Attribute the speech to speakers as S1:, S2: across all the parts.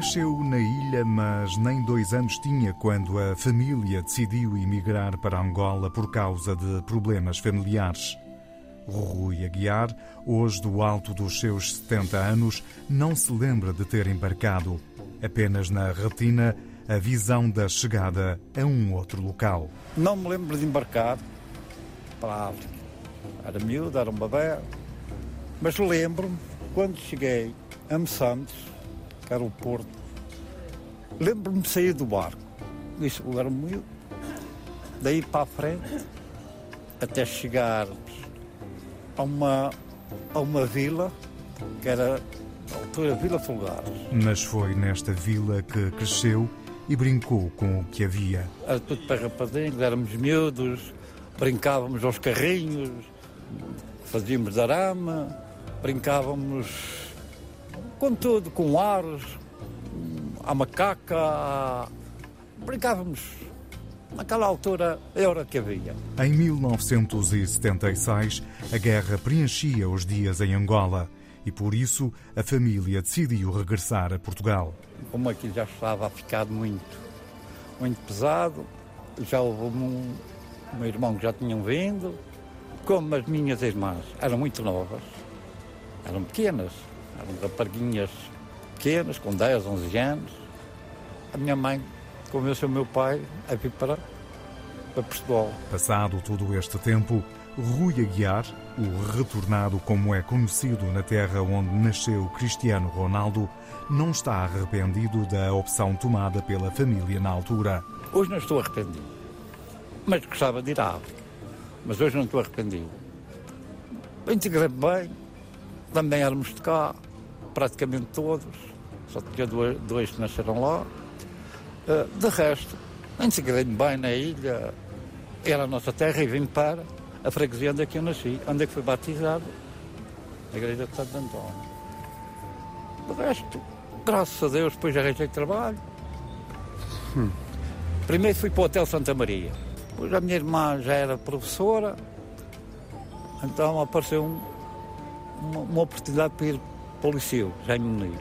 S1: Nasceu na ilha, mas nem dois anos tinha quando a família decidiu emigrar para Angola por causa de problemas familiares. Rui Aguiar, hoje do alto dos seus 70 anos, não se lembra de ter embarcado. Apenas na retina a visão da chegada a um outro local.
S2: Não me lembro de embarcar para a África. Era miúdo, era um bebê. Mas lembro-me, quando cheguei a Moçambique, que era o Porto, lembro-me de sair do barco. Isso era miúdo. Daí para a frente, até chegar a uma, a uma vila, que era a altura Vila Fulgares.
S1: Mas foi nesta vila que cresceu e brincou com o que havia.
S2: Era tudo para rapazinhos, éramos miúdos, brincávamos aos carrinhos, fazíamos arame, brincávamos com tudo, com aros, a macaca, brincávamos. Naquela altura era que havia.
S1: Em 1976, a guerra preenchia os dias em Angola e por isso a família decidiu regressar a Portugal.
S2: Como aqui já estava a ficar muito, muito pesado, já houve um, um irmão que já tinham vindo, como as minhas irmãs eram muito novas, eram pequenas, eram raparguinhas pequenas, com 10, 11 anos, a minha mãe convenceu o meu pai a vir para, para Portugal.
S1: Passado todo este tempo, Rui Aguiar, o retornado como é conhecido na terra onde nasceu Cristiano Ronaldo, não está arrependido da opção tomada pela família na altura.
S2: Hoje não estou arrependido, mas gostava de ir à África. Mas hoje não estou arrependido. Integrei bem, também éramos de cá, praticamente todos, só tinha dois, dois que nasceram lá. Uh, de resto, integrei-me bem na ilha, era a nossa terra e vim para a freguesia onde é que eu nasci, onde é que fui batizado, na igreja de Santo António. De resto, graças a Deus, depois arranjei trabalho. Hum. Primeiro fui para o Hotel Santa Maria. Depois a minha irmã já era professora, então apareceu um, uma, uma, oportunidade para ir para o liceu, já em Muniz.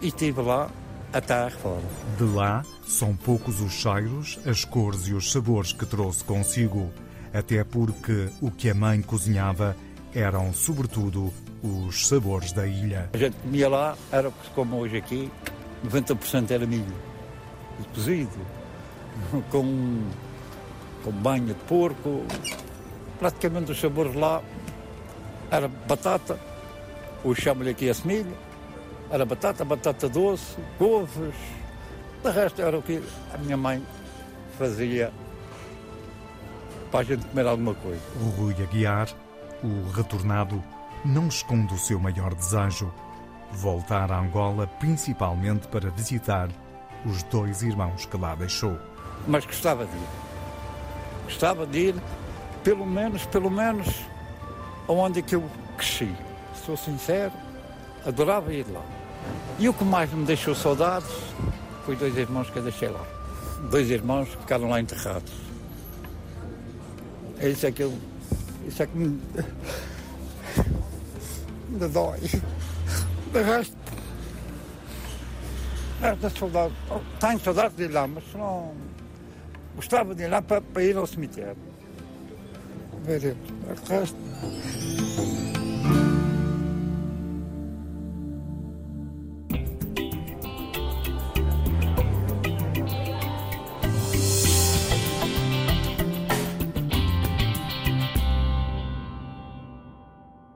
S2: E estive lá até à reforma.
S1: De lá, são poucos os cheiros, as cores e os sabores que trouxe consigo até porque o que a mãe cozinhava eram, sobretudo, os sabores da ilha.
S2: A gente comia lá, era como hoje aqui, 90% era milho, cozido, com, com banha de porco. Praticamente os sabores lá era batata, ou chamo-lhe aqui a semilha, era batata, batata doce, couves. De resto era o que a minha mãe fazia para a gente comer alguma coisa.
S1: O Rui Aguiar, o retornado, não esconde o seu maior desejo: voltar a Angola, principalmente para visitar os dois irmãos que lá deixou.
S2: Mas gostava de ir. Gostava de ir, pelo menos, pelo menos, aonde é que eu cresci. Sou sincero, adorava ir lá. E o que mais me deixou saudades foi dois irmãos que eu deixei lá. Dois irmãos que ficaram lá enterrados. É isso é que eu. Isso é que me. me dói. De resto. Esta saudade. Tenho saudade de ir lá, mas não. Gostava de ir lá para, para ir ao cemitério. Veremos. De resto.